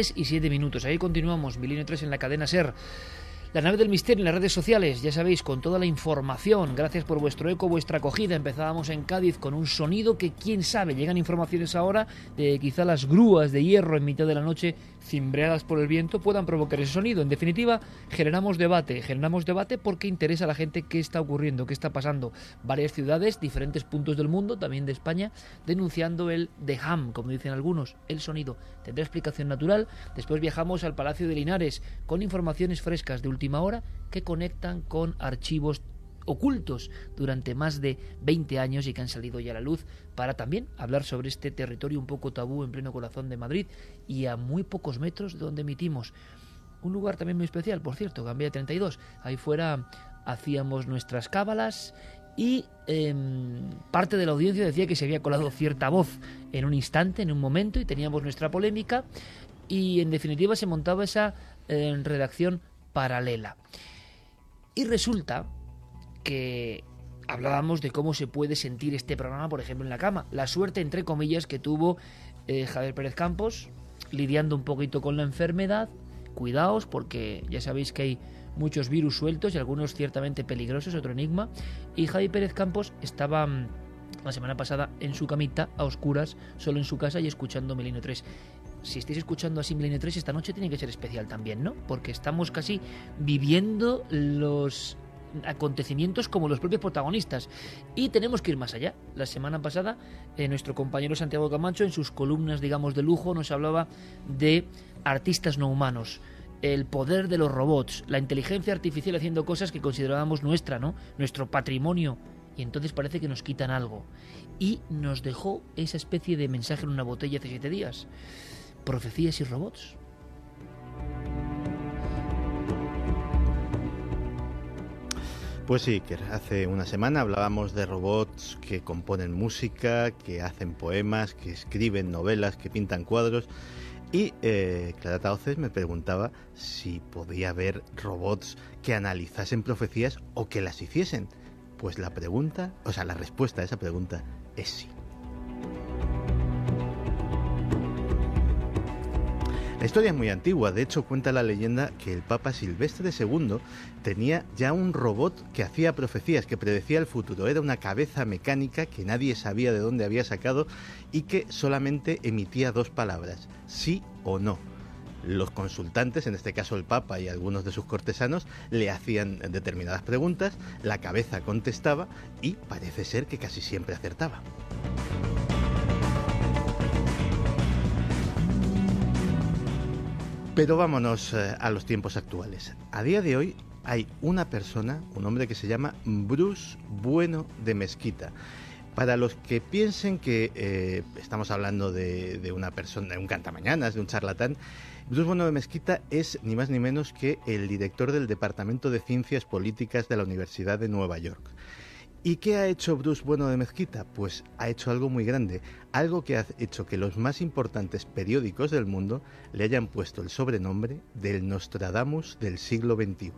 3 y 7 minutos. Ahí continuamos, Milenio 3 en la cadena SER. La nave del misterio en las redes sociales, ya sabéis, con toda la información. Gracias por vuestro eco, vuestra acogida. Empezábamos en Cádiz con un sonido que, quién sabe, llegan informaciones ahora de quizá las grúas de hierro en mitad de la noche, cimbreadas por el viento, puedan provocar ese sonido. En definitiva, generamos debate. Generamos debate porque interesa a la gente qué está ocurriendo, qué está pasando. Varias ciudades, diferentes puntos del mundo, también de España, denunciando el ham, como dicen algunos, el sonido. Tendrá explicación natural. Después viajamos al Palacio de Linares con informaciones frescas de última hora que conectan con archivos ocultos durante más de 20 años y que han salido ya a la luz para también hablar sobre este territorio un poco tabú en pleno corazón de Madrid y a muy pocos metros de donde emitimos. Un lugar también muy especial, por cierto, Gambia 32. Ahí fuera hacíamos nuestras cábalas y em, parte de la audiencia decía que se había colado cierta voz en un instante, en un momento, y teníamos nuestra polémica y en definitiva se montaba esa em, redacción paralela. Y resulta que hablábamos de cómo se puede sentir este programa, por ejemplo, en la cama. La suerte, entre comillas, que tuvo eh, Javier Pérez Campos, lidiando un poquito con la enfermedad. Cuidaos, porque ya sabéis que hay muchos virus sueltos y algunos ciertamente peligrosos, otro enigma. Y Javier Pérez Campos estaba mm, la semana pasada en su camita, a oscuras, solo en su casa y escuchando Milenio 3 si estáis escuchando así Milenio 3, esta noche tiene que ser especial también, ¿no? Porque estamos casi viviendo los acontecimientos como los propios protagonistas. Y tenemos que ir más allá. La semana pasada, eh, nuestro compañero Santiago Camacho, en sus columnas, digamos, de lujo, nos hablaba de artistas no humanos. El poder de los robots, la inteligencia artificial haciendo cosas que considerábamos nuestra, ¿no? Nuestro patrimonio. Y entonces parece que nos quitan algo. Y nos dejó esa especie de mensaje en una botella hace siete días. Profecías y robots. Pues sí, que hace una semana hablábamos de robots que componen música, que hacen poemas, que escriben novelas, que pintan cuadros. Y eh, Clara me preguntaba si podía haber robots que analizasen profecías o que las hiciesen. Pues la pregunta, o sea, la respuesta a esa pregunta es sí. La historia es muy antigua, de hecho cuenta la leyenda que el Papa Silvestre II tenía ya un robot que hacía profecías, que predecía el futuro. Era una cabeza mecánica que nadie sabía de dónde había sacado y que solamente emitía dos palabras, sí o no. Los consultantes, en este caso el Papa y algunos de sus cortesanos, le hacían determinadas preguntas, la cabeza contestaba y parece ser que casi siempre acertaba. Pero vámonos eh, a los tiempos actuales. A día de hoy hay una persona, un hombre que se llama Bruce Bueno de Mezquita. Para los que piensen que eh, estamos hablando de, una persona, de un cantamañanas, de un charlatán, Bruce Bueno de Mezquita es ni más ni menos que el director del Departamento de Ciencias Políticas de la Universidad de Nueva York. ¿Y qué ha hecho Bruce Bueno de Mezquita? Pues ha hecho algo muy grande, algo que ha hecho que los más importantes periódicos del mundo le hayan puesto el sobrenombre del Nostradamus del siglo XXI.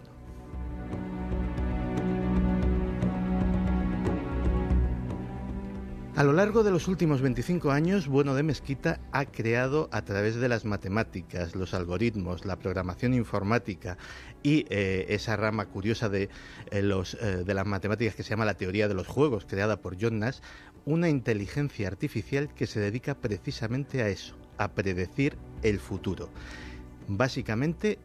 A lo largo de los últimos 25 años, Bueno de Mezquita ha creado a través de las matemáticas, los algoritmos, la programación informática y eh, esa rama curiosa de, eh, los, eh, de las matemáticas que se llama la teoría de los juegos, creada por John Nash, una inteligencia artificial que se dedica precisamente a eso, a predecir el futuro. básicamente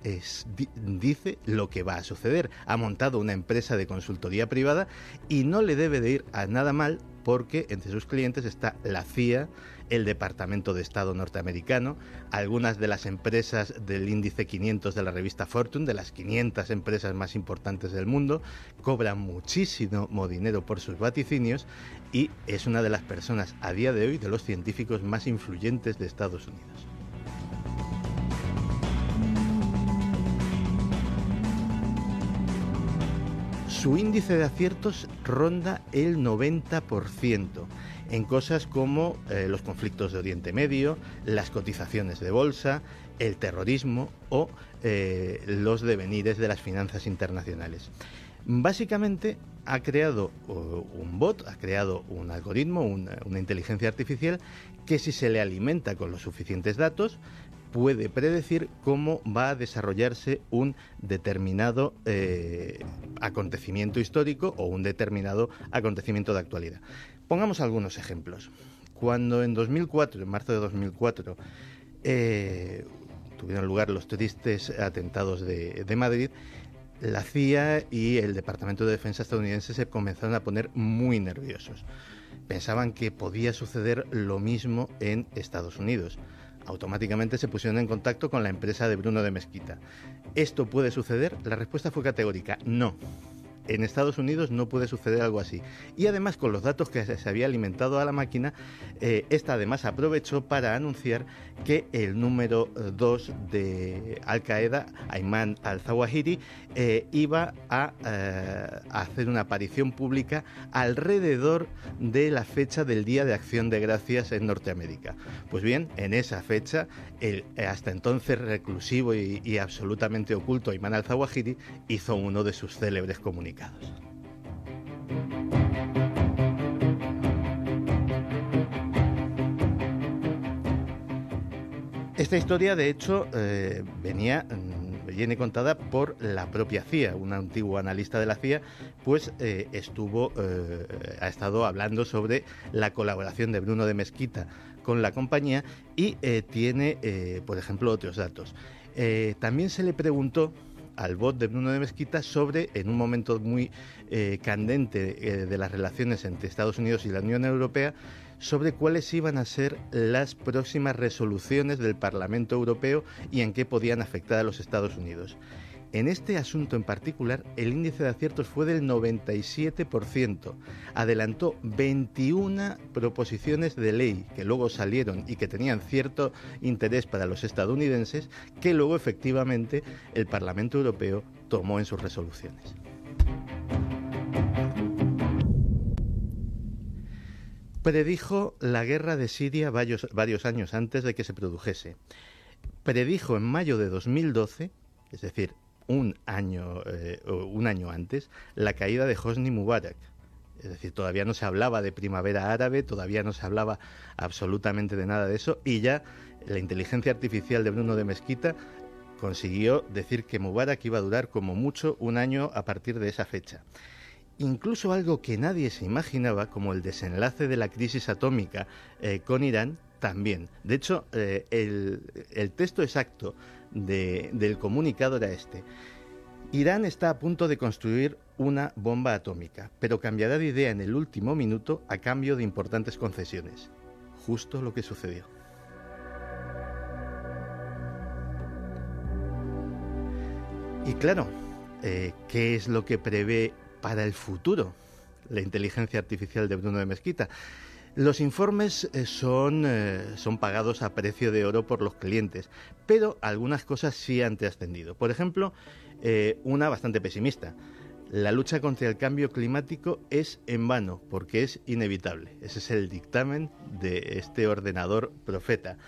dice lo que va a suceder. Ha montado una empresa de consultoría privada y no le debe de ir a nada mal porque entre sus clientes está la CIA, el Departamento de Estado norteamericano, algunas de las empresas del índice 500 de la revista Fortune, de las 500 empresas más importantes del mundo, cobran muchísimo dinero por sus vaticinios y es una de las personas a día de hoy de los científicos más influyentes de Estados Unidos. Su índice de aciertos ronda el 90% en cosas como eh, los conflictos de Oriente Medio, las cotizaciones de bolsa, el terrorismo o eh, los devenires de las finanzas internacionales. Básicamente ha creado un bot, ha creado un algoritmo, una, inteligencia artificial que si se le alimenta con los suficientes datos, puede predecir cómo va a desarrollarse un determinado eh, acontecimiento histórico o un determinado acontecimiento de actualidad. Pongamos algunos ejemplos. Cuando en 2004, en marzo de 2004, eh, tuvieron lugar los tristes atentados de, de Madrid, la CIA y el Departamento de Defensa estadounidense se comenzaron a poner muy nerviosos. Pensaban que podía suceder lo mismo en Estados Unidos automáticamente se pusieron en contacto con la empresa de Bruno de Mezquita. ¿Esto puede suceder? La respuesta fue categórica, no en Estados Unidos no puede suceder algo así. Y además con los datos que se había alimentado a la máquina, eh, esta además aprovechó para anunciar que el número 2 de Al Qaeda, Ayman al-Zawahiri, eh, iba a, eh, a, hacer una aparición pública alrededor de la fecha del Día de Acción de Gracias en Norteamérica. Pues bien, en esa fecha, el hasta entonces reclusivo y, y absolutamente oculto Ayman al-Zawahiri hizo uno de sus célebres comunicados. Esta historia, de hecho, eh, venía mm, viene contada por la propia CIA, un antiguo analista de la CIA, pues eh, estuvo, eh, ha estado hablando sobre la colaboración de Bruno de Mezquita con la compañía y tiene, por ejemplo, otros datos. también se le preguntó al bot de Bruno de Mezquita sobre, en un momento muy eh, candente eh, de las relaciones entre Estados Unidos y la Unión Europea, sobre cuáles iban a ser las próximas resoluciones del Parlamento Europeo y en qué podían afectar a los Estados Unidos. En este asunto en particular, el índice de aciertos fue del 97%. Adelantó 21 proposiciones de ley que luego salieron y que tenían cierto interés para los estadounidenses, que luego efectivamente el Parlamento Europeo tomó en sus resoluciones. Predijo la guerra de Siria varios, años antes de que se produjese. Predijo en mayo de 2012, es decir, un año, eh, un año antes la caída de Hosni Mubarak. Es decir, todavía no se hablaba de primavera árabe, todavía no se hablaba absolutamente de nada de eso y ya la inteligencia artificial de Bruno de Mezquita consiguió decir que Mubarak iba a durar como mucho un año a partir de esa fecha. Incluso algo que nadie se imaginaba, como el desenlace de la crisis atómica eh, con Irán, también. De hecho, eh, el, el texto exacto del comunicado era este. Irán está a punto de construir una bomba atómica, pero cambiará de idea en el último minuto a cambio de importantes concesiones. Justo lo que sucedió. Y claro, eh, ¿qué es lo que prevé para el futuro la inteligencia artificial de Bruno de Mezquita? Los informes eh, son, eh, son pagados a precio de oro por los clientes, pero algunas cosas sí han trascendido. Por ejemplo, eh, una bastante pesimista. La lucha contra el cambio climático es en vano porque es inevitable. Ese es el dictamen de este ordenador profeta.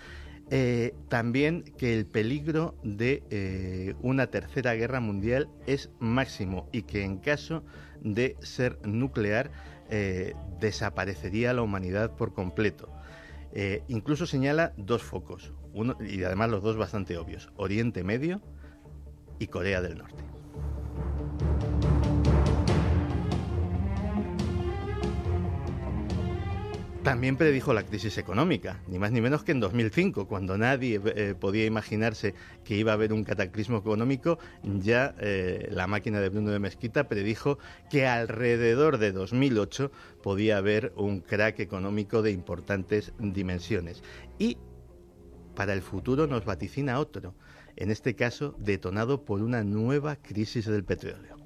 también que el peligro de una tercera guerra mundial es máximo y que en caso de ser nuclear eh, desaparecería la humanidad por completo. Eh, incluso señala dos focos, uno, y además los dos bastante obvios, Oriente Medio y Corea del Norte. También predijo la crisis económica, ni más ni menos que en 2005, cuando nadie eh, podía imaginarse que iba a haber un cataclismo económico, ya eh, la máquina de Bruno de Mezquita predijo que alrededor de 2008 podía haber un crack económico de importantes dimensiones. Y para el futuro nos vaticina otro, en este caso detonado por una nueva crisis del petróleo.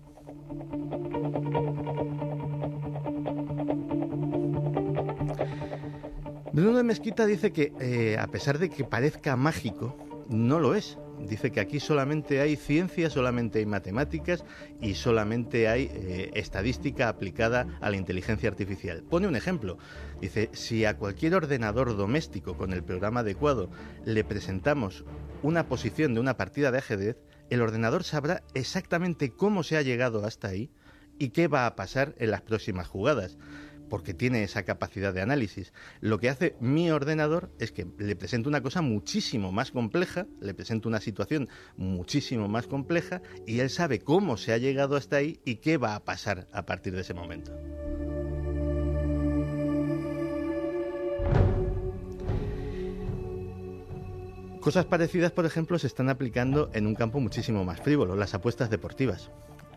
Bruno de Mezquita dice que, eh, a pesar de que parezca mágico, no lo es. Dice que aquí solamente hay ciencia, solamente hay matemáticas y solamente hay eh, estadística aplicada a la inteligencia artificial. Pone un ejemplo. Dice, si a cualquier ordenador doméstico con el programa adecuado le presentamos una posición de una partida de ajedrez, el ordenador sabrá exactamente cómo se ha llegado hasta ahí y qué va a pasar en las próximas jugadas porque tiene esa capacidad de análisis. Lo que hace mi ordenador es que le presento una cosa muchísimo más compleja, le presento una situación muchísimo más compleja y él sabe cómo se ha llegado hasta ahí y qué va a pasar a partir de ese momento. Cosas parecidas, por ejemplo, se están aplicando en un campo muchísimo más frívolo, las apuestas deportivas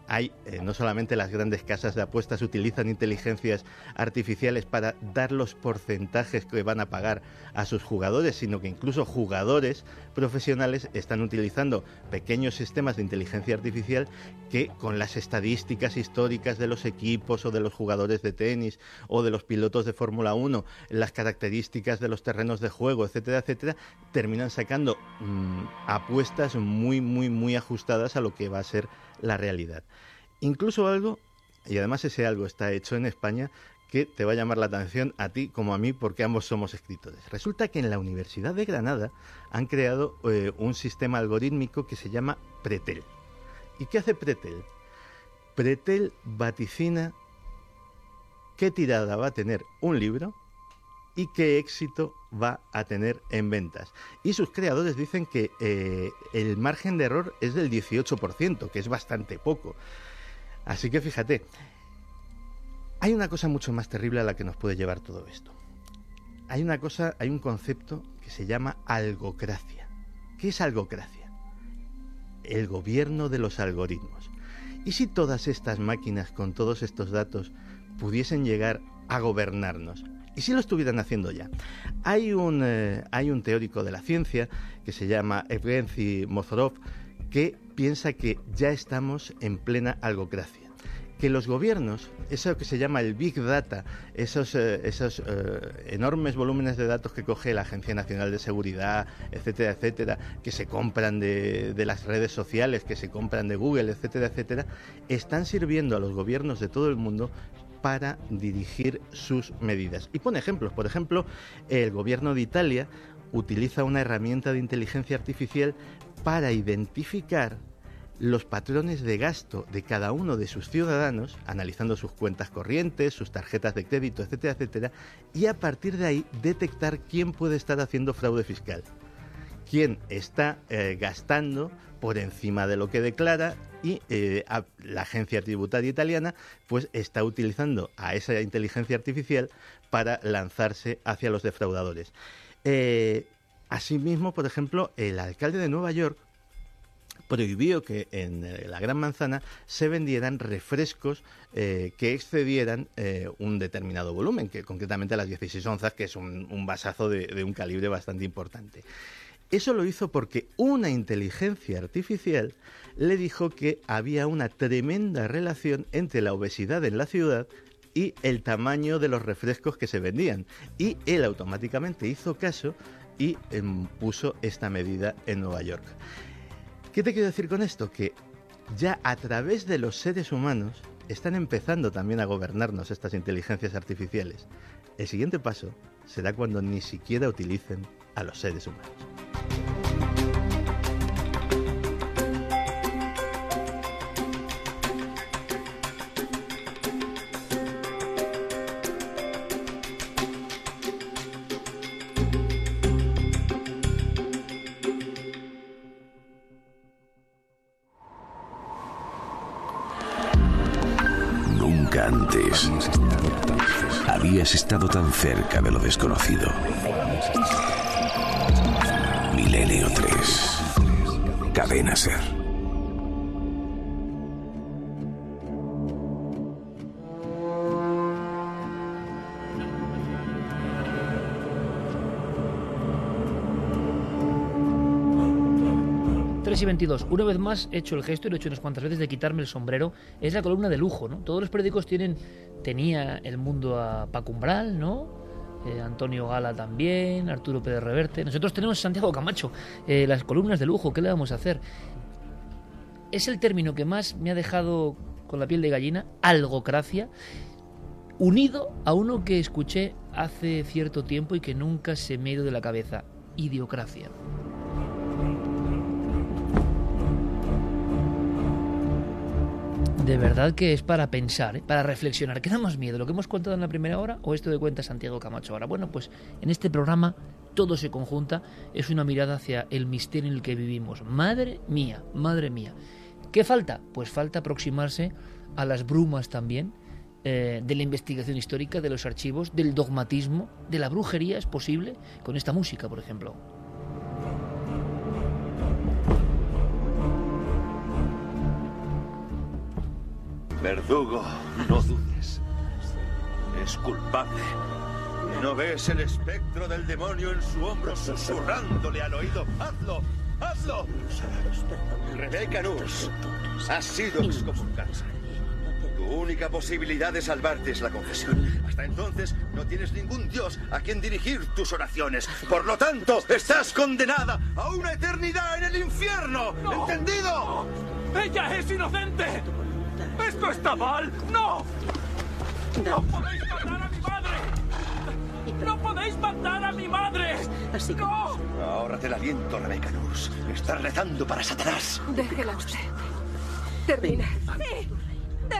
hay eh, no solamente las grandes casas de apuestas utilizan inteligencias artificiales para dar los porcentajes que van a pagar a sus jugadores, sino que incluso jugadores profesionales están utilizando pequeños sistemas de inteligencia artificial que con las estadísticas históricas de los equipos o de los jugadores de tenis o de los pilotos de Fórmula 1, las características de los terrenos de juego, etcétera, etcétera, terminan sacando mm, apuestas muy, muy, muy ajustadas a lo que va a ser la realidad. Incluso algo, y además ese algo está hecho en España, que te va a llamar la atención a ti como a mí porque ambos somos escritores. Resulta que en la Universidad de Granada han creado eh, un sistema algorítmico que se llama Pretel. ¿Y qué hace Pretel? Pretel vaticina qué tirada va a tener un libro y qué éxito va a tener en ventas. Y sus creadores dicen que eh, el margen de error es del 18%, que es bastante poco. Así que fíjate, hay una cosa mucho más terrible a la que nos puede llevar todo esto. Hay una cosa, hay un concepto que se llama algocracia. ¿Qué es algocracia? El gobierno de los algoritmos. ¿Y si todas estas máquinas con todos estos datos pudiesen llegar a gobernarnos? Y si lo estuvieran haciendo ya. Hay un, eh, hay un teórico de la ciencia que se llama Evgeny Mozorov que piensa que ya estamos en plena algocracia que los gobiernos, eso que se llama el Big Data, esos, eh, esos eh, enormes volúmenes de datos que coge la Agencia Nacional de Seguridad, etcétera, etcétera, que se compran de, de, las redes sociales, que se compran de Google, etcétera, etcétera, están sirviendo a los gobiernos de todo el mundo para dirigir sus medidas. Y pone ejemplos. Por ejemplo, el gobierno de Italia utiliza una herramienta de inteligencia artificial para identificar los patrones de gasto de cada uno de sus ciudadanos, analizando sus cuentas corrientes, sus tarjetas de crédito, etcétera, etcétera, y a partir de ahí detectar quién puede estar haciendo fraude fiscal, quién está eh, gastando por encima de lo que declara y eh, la agencia tributaria italiana pues está utilizando a esa inteligencia artificial para lanzarse hacia los defraudadores. Eh, asimismo, por ejemplo, el alcalde de Nueva York prohibió que en la Gran Manzana se vendieran refrescos que excedieran un determinado volumen, que concretamente las 16 onzas, que es un, vasazo de, un calibre bastante importante. Eso lo hizo porque una inteligencia artificial le dijo que había una tremenda relación entre la obesidad en la ciudad y el tamaño de los refrescos que se vendían. Y él automáticamente hizo caso y em, puso esta medida en Nueva York. ¿Qué te quiero decir con esto? Que ya a través de los seres humanos están empezando también a gobernarnos estas inteligencias artificiales. El siguiente paso será cuando ni siquiera utilicen a los seres humanos. Habías estado tan cerca de lo desconocido. Milenio 3. Cadena Ser. 3 y 22. Una vez más he hecho el gesto y lo he hecho unas cuantas veces de quitarme el sombrero. Es la columna de lujo, ¿no? Todos los periódicos tienen. Tenía el mundo a Pacumbral, ¿no? Eh, Antonio Gala también, Arturo Pérez Reverte. Nosotros tenemos Santiago Camacho, eh, las columnas de lujo, ¿qué le vamos a hacer? Es el término que más me ha dejado con la piel de gallina, algocracia, unido a uno que escuché hace cierto tiempo y que nunca se me ha ido de la cabeza, idiocracia. De verdad que es para pensar, ¿eh? para reflexionar. ¿Qué da más miedo? ¿Lo que hemos contado en la primera hora o esto de cuenta Santiago Camacho ahora? Bueno, pues en este programa todo se conjunta, es una mirada hacia el misterio en el que vivimos. Madre mía, madre mía. ¿Qué falta? Pues falta aproximarse a las brumas también eh, de la investigación histórica, de los archivos, del dogmatismo, de la brujería, es posible, con esta música, por ejemplo. Verdugo, no dudes. Es culpable. ¿No ves el espectro del demonio en su hombro susurrándole al oído? ¡Hazlo! ¡Hazlo! Rebeca Nurs, has sido excomulgada. Tu única posibilidad de salvarte es la confesión. Hasta entonces no tienes ningún dios a quien dirigir tus oraciones. Por lo tanto, estás condenada a una eternidad en el infierno. ¿Entendido? ¡Ella es inocente! ¡Esto está mal! ¡No! ¡No podéis matar a mi madre! ¡No podéis matar a mi madre! Así que... ¡No! Ahórrate el aliento, Rebeca Nurs. Estás rezando para Satanás. Déjela usted. Termina. ¡Sí!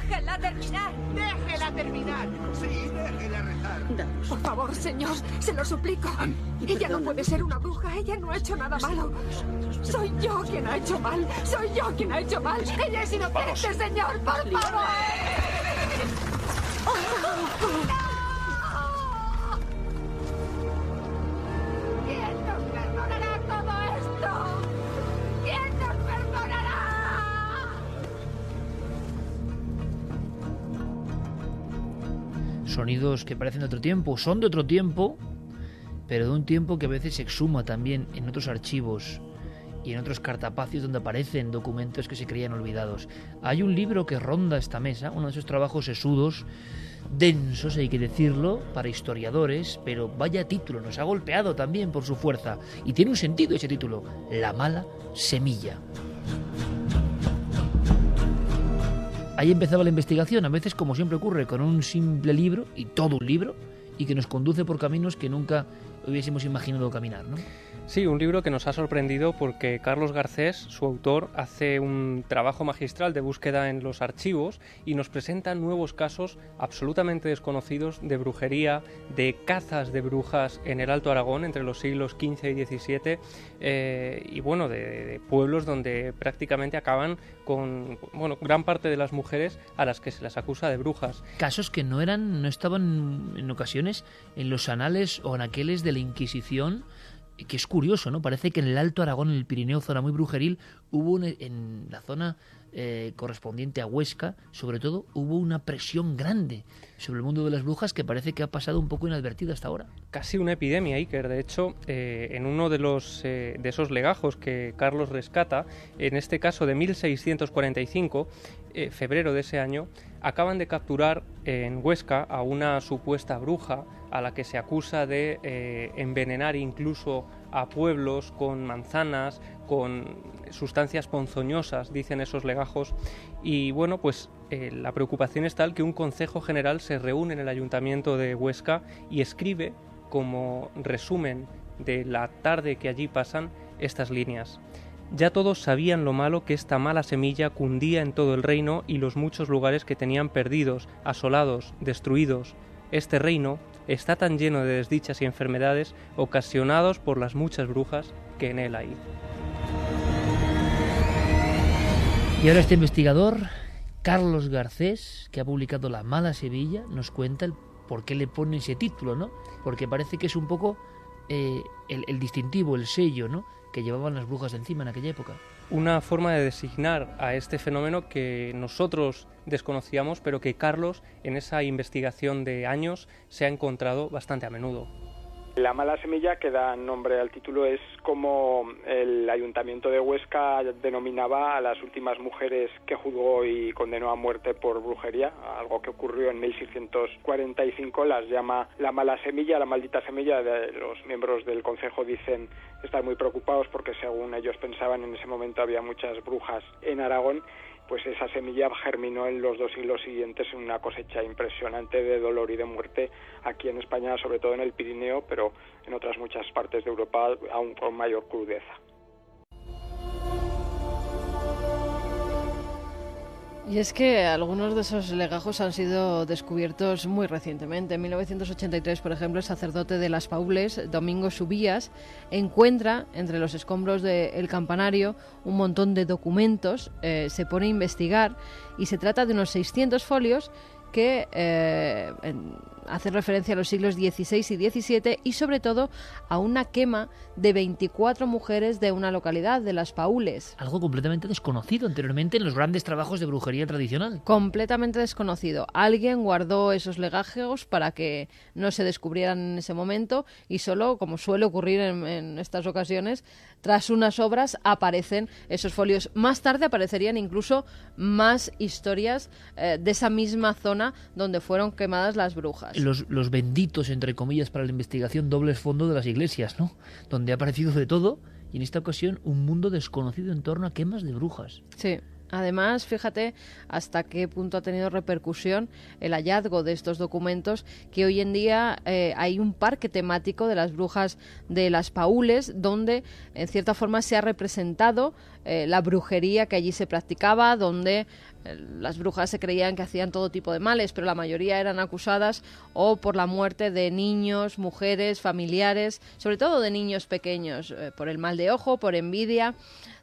¡Déjela terminar! ¡Déjela terminar! Sí, déjela rezar. Danos. Por favor, señor, se lo suplico. Ella no puede ser una bruja, ella no ha hecho nada malo. Soy yo quien ha hecho mal, soy yo quien ha hecho mal. Ella es inocente, señor, por favor. ¿Quién Sonidos que parecen de otro tiempo, son de otro tiempo, pero de un tiempo que a veces se exhuma también en otros archivos y en otros cartapacios donde aparecen documentos que se creían olvidados. Hay un libro que ronda esta mesa, uno de esos trabajos sesudos, densos, hay que decirlo, para historiadores, pero vaya título, nos ha golpeado también por su fuerza. Y tiene un sentido ese título, La mala semilla. Ahí empezaba la investigación, a veces como siempre ocurre, con un simple libro, y todo un libro, y que nos conduce por caminos que nunca hubiésemos imaginado caminar, ¿no? Sí, un libro que nos ha sorprendido porque Carlos Garcés, su autor, hace un trabajo magistral de búsqueda en los archivos y nos presenta nuevos casos absolutamente desconocidos de brujería, de cazas de brujas en el Alto Aragón entre los siglos XV y XVII eh, y bueno, de, pueblos donde prácticamente acaban con bueno, gran parte de las mujeres a las que se las acusa de brujas. Casos que no eran, no estaban en ocasiones en los anales o anaqueles de la Inquisición, que es curioso, ¿no? Parece que en el Alto Aragón, en el Pirineo, zona muy brujeril, hubo en la zona eh, correspondiente a Huesca, sobre todo, hubo una presión grande sobre el mundo de las brujas que parece que ha pasado un poco inadvertida hasta ahora. casi una epidemia, Iker. De hecho, eh, en uno de, los, eh, de esos legajos que Carlos rescata, en este caso de 1645, eh, febrero de ese año, acaban de capturar en Huesca a una supuesta bruja a la que se acusa de eh, envenenar incluso a pueblos con manzanas, con sustancias ponzoñosas, dicen esos legajos. Y bueno, pues eh, la preocupación es tal que un Consejo General se reúne en el Ayuntamiento de Huesca y escribe como resumen de la tarde que allí pasan estas líneas. Ya todos sabían lo malo que esta mala semilla cundía en todo el reino y los muchos lugares que tenían perdidos, asolados, destruidos. Este reino está tan lleno de desdichas y enfermedades ocasionados por las muchas brujas que en él hay. Y ahora este investigador, Carlos Garcés, que ha publicado La mala Sevilla, nos cuenta el por qué le pone ese título, ¿no? Porque parece que es un poco eh, el, el distintivo, el sello, ¿no? Que llevaban las brujas encima en aquella época una forma de designar a este fenómeno que nosotros desconocíamos, pero que Carlos en esa investigación de años se ha encontrado bastante a menudo. La mala semilla que da nombre al título es como el ayuntamiento de Huesca denominaba a las últimas mujeres que juzgó y condenó a muerte por brujería, algo que ocurrió en 1645, las llama la mala semilla, la maldita semilla. Los miembros del consejo dicen estar muy preocupados porque según ellos pensaban en ese momento había muchas brujas en Aragón pues esa semilla germinó en los dos siglos siguientes en una cosecha impresionante de dolor y de muerte aquí en España, sobre todo en el Pirineo, pero en otras muchas partes de Europa aún con mayor crudeza. Y es que algunos de esos legajos han sido descubiertos muy recientemente. En 1983, por ejemplo, el sacerdote de las Paules, Domingo Subías, encuentra entre los escombros del campanario un montón de documentos, eh, se pone a investigar y se trata de unos 600 folios que eh, hace referencia a los siglos XVI y XVII y sobre todo a una quema de 24 mujeres de una localidad, de las Paules. Algo completamente desconocido anteriormente en los grandes trabajos de brujería tradicional. Completamente desconocido. Alguien guardó esos legajeos para que no se descubrieran en ese momento y solo, como suele ocurrir en, estas ocasiones, tras unas obras aparecen esos folios. Más tarde aparecerían incluso más historias eh, de esa misma zona donde fueron quemadas las brujas los, los benditos, entre comillas, para la investigación dobles fondo de las iglesias, ¿no? Donde ha aparecido de todo y en esta ocasión un mundo desconocido en torno a quemas de brujas. Sí. Además, fíjate hasta qué punto ha tenido repercusión el hallazgo de estos documentos, que hoy en día eh, hay un parque temático de las brujas de las Paules, donde en cierta forma se ha representado eh, la brujería que allí se practicaba, donde eh, las brujas se creían que hacían todo tipo de males, pero la mayoría eran acusadas o por la muerte de niños, mujeres, familiares, sobre todo de niños pequeños, por el mal de ojo, por envidia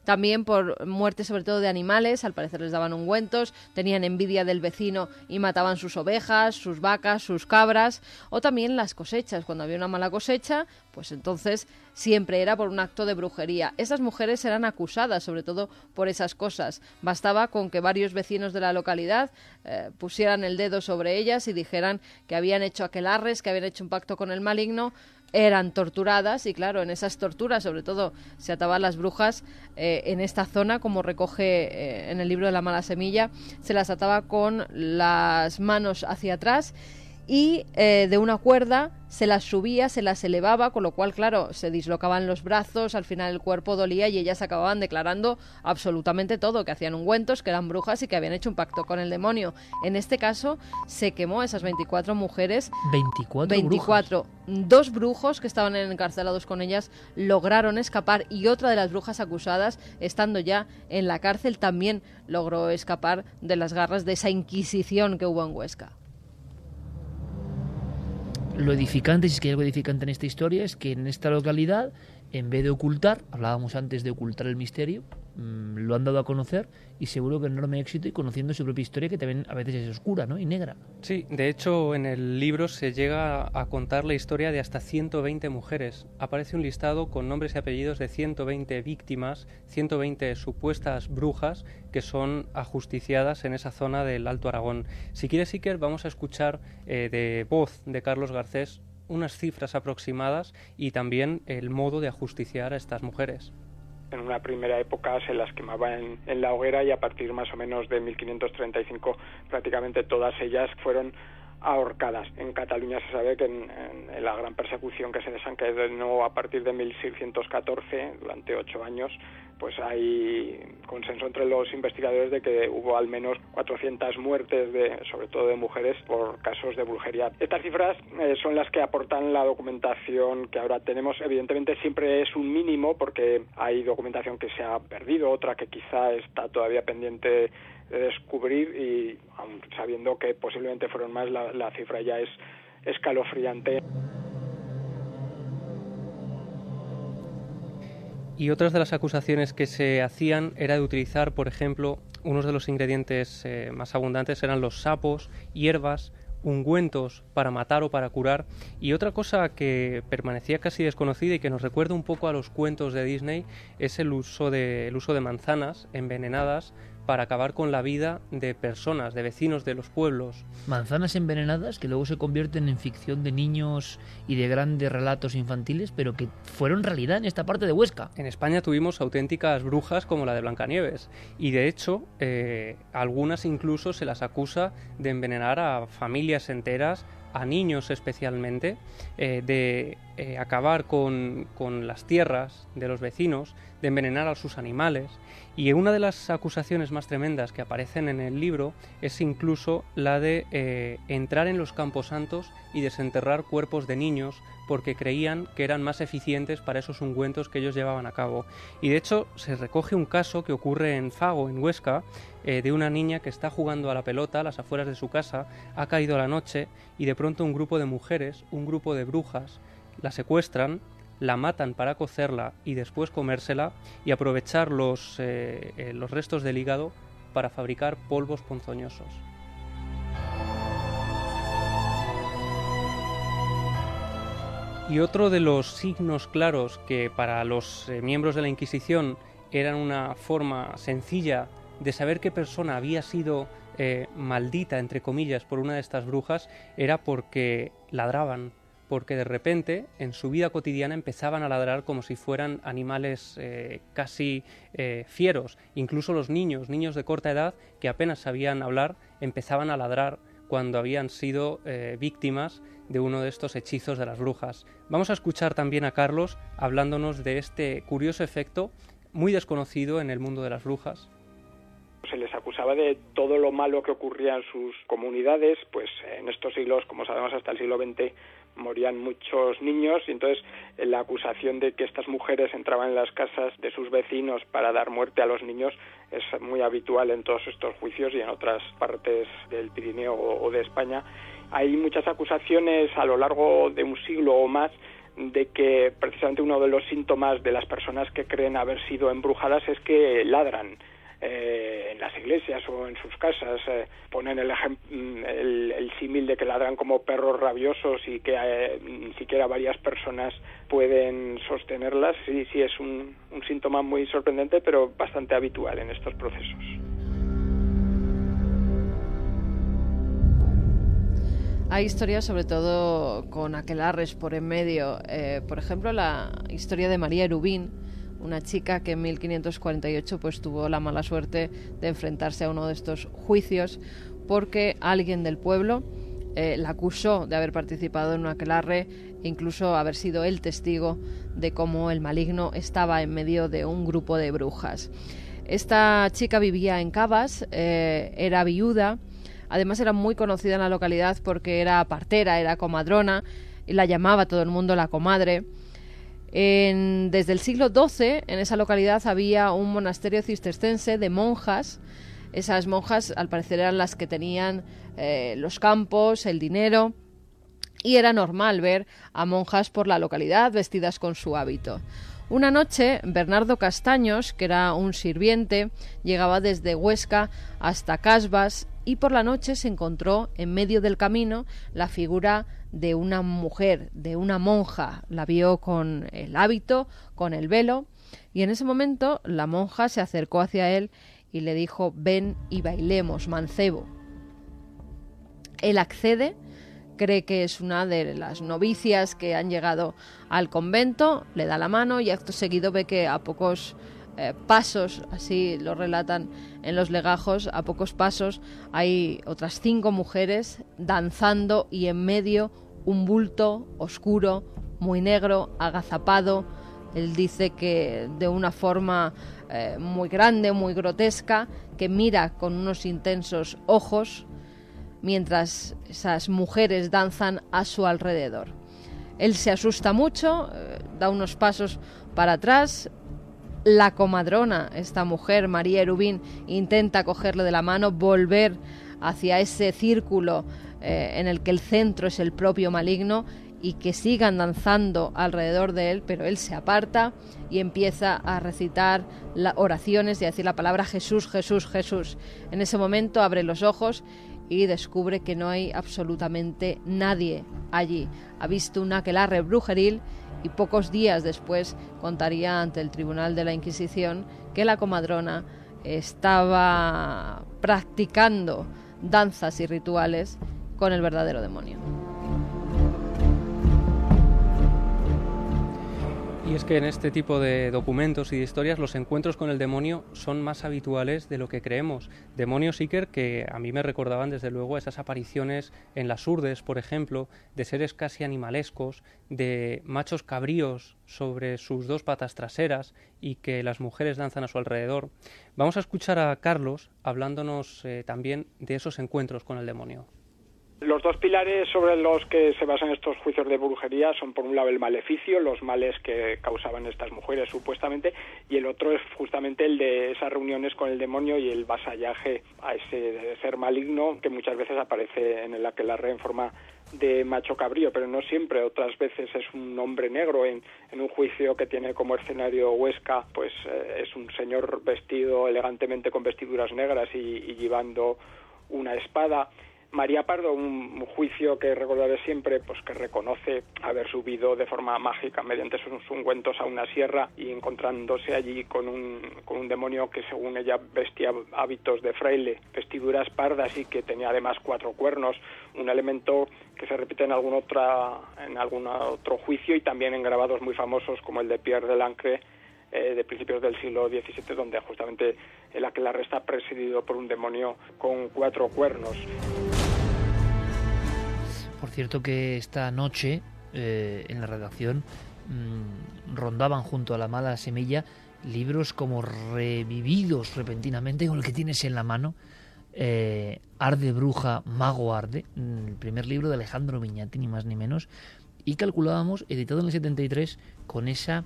también por muerte sobre todo de animales, al parecer les daban ungüentos, tenían envidia del vecino y mataban sus ovejas, sus vacas, sus cabras, o también las cosechas, cuando había una mala cosecha, pues entonces siempre era por un acto de brujería. Esas mujeres eran acusadas sobre todo por esas cosas. Bastaba con que varios vecinos de la localidad eh, pusieran el dedo sobre ellas y dijeran que habían hecho aquelarres, que habían hecho un pacto con el maligno, eran torturadas y claro, en esas torturas sobre todo se ataban las brujas eh, en esta zona, como recoge eh, en el libro de la mala semilla, se las ataba con las manos hacia atrás y eh, de una cuerda se las subía, se las elevaba, con lo cual, claro, se dislocaban los brazos, al final el cuerpo dolía y ellas acababan declarando absolutamente todo, que hacían ungüentos, que eran brujas y que habían hecho un pacto con el demonio. En este caso, se quemó a esas 24 mujeres. 24. 24. Dos brujos que estaban encarcelados con ellas lograron escapar y otra de las brujas acusadas, estando ya en la cárcel, también logró escapar de las garras de esa inquisición que hubo en Huesca. Lo edificante, si es que hay algo edificante en esta historia, es que en esta localidad, en vez de ocultar, hablábamos antes de ocultar el misterio, Mm, lo han dado a conocer y seguro que enorme éxito y conociendo su propia historia que también a veces es oscura ¿no? y negra. Sí, de hecho en el libro se llega a contar la historia de hasta 120 mujeres. Aparece un listado con nombres y apellidos de 120 víctimas, 120 supuestas brujas que son ajusticiadas en esa zona del Alto Aragón. Si quieres, Iker, vamos a escuchar eh, de voz de Carlos Garcés unas cifras aproximadas y también el modo de ajusticiar a estas mujeres en una primera época se las quemaba en, la hoguera y a partir más o menos de 1535 prácticamente todas ellas fueron ahorcadas. En Cataluña se sabe que en, la gran persecución que se desencadenó a partir de 1614, durante ocho años, pues hay consenso entre los investigadores de que hubo al menos 400 muertes, de, sobre todo de mujeres, por casos de brujería. Estas cifras eh, son las que aportan la documentación que ahora tenemos. Evidentemente siempre es un mínimo porque hay documentación que se ha perdido, otra que quizá está todavía pendiente de descubrir y aun sabiendo que posiblemente fueron más, la, la cifra ya es escalofriante. Y otras de las acusaciones que se hacían era de utilizar, por ejemplo, unos de los ingredientes eh, más abundantes eran los sapos, hierbas, ungüentos para matar o para curar. Y otra cosa que permanecía casi desconocida y que nos recuerda un poco a los cuentos de Disney es el uso de, el uso de manzanas envenenadas para acabar con la vida de personas, de vecinos de los pueblos. Manzanas envenenadas que luego se convierten en ficción de niños y de grandes relatos infantiles, pero que fueron realidad en esta parte de Huesca. En España tuvimos auténticas brujas como la de Blancanieves y de hecho eh, algunas incluso se las acusa de envenenar a familias enteras a niños especialmente, eh, de eh, acabar con, con, las tierras de los vecinos, de envenenar a sus animales. Y una de las acusaciones más tremendas que aparecen en el libro es incluso la de eh, entrar en los campos santos y desenterrar cuerpos de niños porque creían que eran más eficientes para esos ungüentos que ellos llevaban a cabo. Y de hecho se recoge un caso que ocurre en Fago, en Huesca, eh, de una niña que está jugando a la pelota a las afueras de su casa, ha caído la noche y de pronto un grupo de mujeres, un grupo de brujas, la secuestran, la matan para cocerla y después comérsela y aprovechar los, eh, eh, los restos del hígado para fabricar polvos ponzoñosos. Y otro de los signos claros que para los miembros de la Inquisición eran una forma sencilla de saber qué persona había sido eh, maldita, entre comillas, por una de estas brujas, era porque ladraban, porque de repente en su vida cotidiana empezaban a ladrar como si fueran animales eh, casi fieros. Incluso los niños, niños de corta edad que apenas sabían hablar, empezaban a ladrar cuando habían sido víctimas de uno de estos hechizos de las brujas. Vamos a escuchar también a Carlos hablándonos de este curioso efecto muy desconocido en el mundo de las brujas. Se les acusaba de todo lo malo que ocurría en sus comunidades, pues en estos siglos, como sabemos, hasta el siglo XX morían muchos niños y entonces la acusación de que estas mujeres entraban en las casas de sus vecinos para dar muerte a los niños es muy habitual en todos estos juicios y en otras partes del Pirineo o de España. Hay muchas acusaciones a lo largo de un siglo o más de que precisamente uno de los síntomas de las personas que creen haber sido embrujadas es que ladran eh, en las iglesias o en sus casas. Eh, ponen el, el, el símil de que ladran como perros rabiosos y que eh, ni siquiera varias personas pueden sostenerlas. Sí, sí, es un, un síntoma muy sorprendente, pero bastante habitual en estos procesos. Hay historias sobre todo con aquelarres por en medio. Eh, por ejemplo, la historia de María Erubín, una chica que en 1548 pues, tuvo la mala suerte de enfrentarse a uno de estos juicios porque alguien del pueblo eh, la acusó de haber participado en un aquelarre e incluso haber sido el testigo de cómo el maligno estaba en medio de un grupo de brujas. Esta chica vivía en Cabas, eh, era viuda, Además era muy conocida en la localidad porque era partera, era comadrona y la llamaba todo el mundo la comadre. Desde el siglo XII en esa localidad había un monasterio cistercense de monjas. Esas monjas al parecer eran las que tenían eh, los campos, el dinero y era normal ver a monjas por la localidad vestidas con su hábito. Una noche, Bernardo Castaños, que era un sirviente, llegaba desde Huesca hasta Casbas y por la noche se encontró en medio del camino la figura de una mujer, de una monja. La vio con el hábito, con el velo, y en ese momento la monja se acercó hacia él y le dijo, ven y bailemos, mancebo. Él accede, cree que es una de las novicias que han llegado al convento, le da la mano y acto seguido ve que a pocos eh, pasos, así lo relatan en los legajos, a pocos pasos hay otras cinco mujeres danzando y en medio un bulto oscuro, muy negro, agazapado. Él dice que de una forma eh, muy grande, muy grotesca, que mira con unos intensos ojos mientras esas mujeres danzan a su alrededor. Él se asusta mucho, eh, da unos pasos para atrás, la comadrona, esta mujer, María Erubín, intenta cogerle de la mano, volver hacia ese círculo eh, en el que el centro es el propio maligno y que sigan danzando alrededor de él, pero él se aparta y empieza a recitar oraciones y a decir la palabra Jesús, Jesús, Jesús. En ese momento abre los ojos y descubre que no hay absolutamente nadie allí. Ha visto un aquelarre brujeril y pocos días después contaría ante el Tribunal de la Inquisición que la comadrona estaba practicando danzas y rituales con el verdadero demonio. Y es que en este tipo de documentos y de historias los encuentros con el demonio son más habituales de lo que creemos. Demonios Iker que a mí me recordaban desde luego esas apariciones en las urdes, por ejemplo, de seres casi animalescos, de machos cabríos sobre sus dos patas traseras y que las mujeres danzan a su alrededor. Vamos a escuchar a Carlos hablándonos eh, también de esos encuentros con el demonio. Los dos pilares sobre los que se basan estos juicios de brujería son, por un lado, el maleficio, los males que causaban estas mujeres supuestamente, y el otro es justamente el de esas reuniones con el demonio y el vasallaje a ese ser maligno que muchas veces aparece en el aquelarre en forma de macho cabrío, pero no siempre, otras veces es un hombre negro en, un juicio que tiene como escenario Huesca, pues eh, es un señor vestido elegantemente con vestiduras negras y, y llevando una espada María Pardo, un, juicio que recordaré siempre, pues que reconoce haber subido de forma mágica mediante sus ungüentos a una sierra y encontrándose allí con un, con un demonio que según ella vestía hábitos de fraile, vestiduras pardas y que tenía además cuatro cuernos, un elemento que se repite en algún otra, en algún otro juicio y también en grabados muy famosos como el de Pierre de Lancre eh, de principios del siglo XVII, donde justamente el aquelarre está presidido por un demonio con cuatro cuernos. Por cierto que esta noche eh, en la redacción mm, rondaban junto a la mala semilla libros como revividos repentinamente con el que tienes en la mano. Eh, Arde Bruja, Mago Arde, mm, el primer libro de Alejandro Viñati, ni más ni menos, y calculábamos, editado en el 73, con esa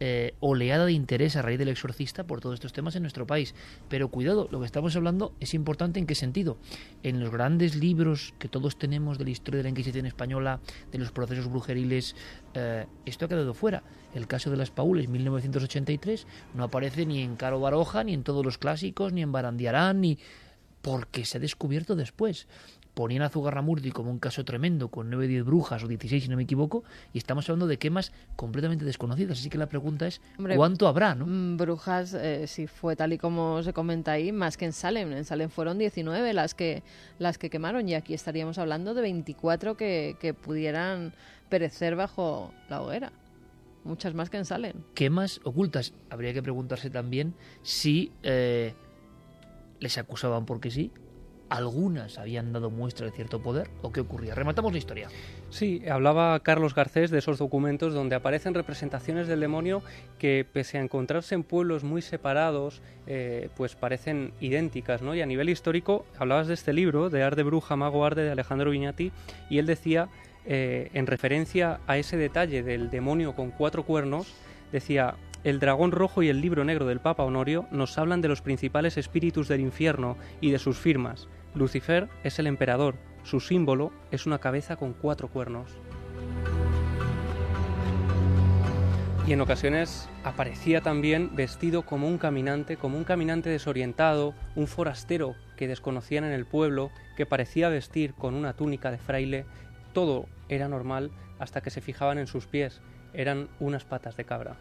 eh, oleada de interés a raíz del exorcista por todos estos temas en nuestro país. Pero cuidado, lo que estamos hablando es importante en qué sentido. En los grandes libros que todos tenemos de la historia de la Inquisición española, de los procesos brujeriles, eh, esto ha quedado fuera. El caso de las Paules, 1983, no aparece ni en Caro Baroja, ni en todos los clásicos, ni en Barandiarán, ni porque se ha descubierto después ponían a Zugarramurdi como un caso tremendo, con 9 10 brujas o 16 si no me equivoco, y estamos hablando de quemas completamente desconocidas. Así que la pregunta es, ¿cuánto habrá? ¿no? Mm, brujas, eh, si fue tal y como se comenta ahí, más que en Salem. En Salem fueron 19 las que, las que quemaron y aquí estaríamos hablando de 24 que, que pudieran perecer bajo la hoguera. Muchas más que en Salem. Quemas ocultas. Habría que preguntarse también si eh, les acusaban porque sí algunas habían dado muestra de cierto poder o qué ocurría. Rematamos la historia. Sí, hablaba Carlos Garcés de esos documentos donde aparecen representaciones del demonio que pese a encontrarse en pueblos muy separados, eh, pues parecen idénticas, ¿no? Y a nivel histórico, hablabas de este libro, de Arde Bruja, Mago Arde, de Alejandro Viñati, y él decía, eh, en referencia a ese detalle del demonio con cuatro cuernos, decía, el dragón rojo y el libro negro del Papa Honorio nos hablan de los principales espíritus del infierno y de sus firmas. Lucifer es el emperador, su símbolo es una cabeza con cuatro cuernos. Y en ocasiones aparecía también vestido como un caminante, como un caminante desorientado, un forastero que desconocían en el pueblo, que parecía vestir con una túnica de fraile. Todo era normal hasta que se fijaban en sus pies, eran unas patas de cabra.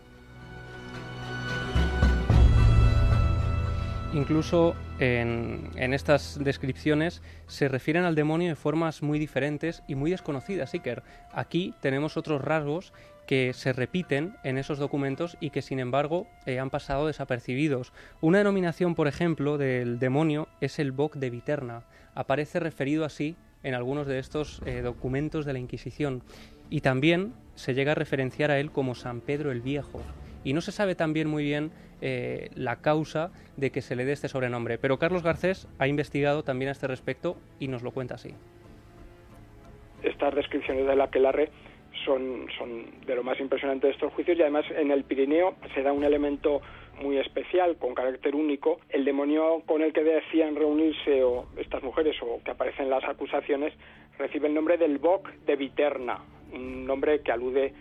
Incluso en, estas descripciones se refieren al demonio de formas muy diferentes y muy desconocidas, Iker. Aquí tenemos otros rasgos que se repiten en esos documentos y que sin embargo eh, han pasado desapercibidos. Una denominación, por ejemplo, del demonio es el Boc de Viterna. Aparece referido así en algunos de estos eh, documentos de la Inquisición. Y también se llega a referenciar a él como San Pedro el Viejo. Y no se sabe también muy bien eh, la causa de que se le dé este sobrenombre. Pero Carlos Garcés ha investigado también a este respecto y nos lo cuenta así. Estas descripciones de la aquelarre son, de lo más impresionante de estos juicios y además en el Pirineo se da un elemento muy especial, con carácter único, el demonio con el que decían reunirse o estas mujeres o que aparecen las acusaciones recibe el nombre del Boc de Viterna, un nombre que alude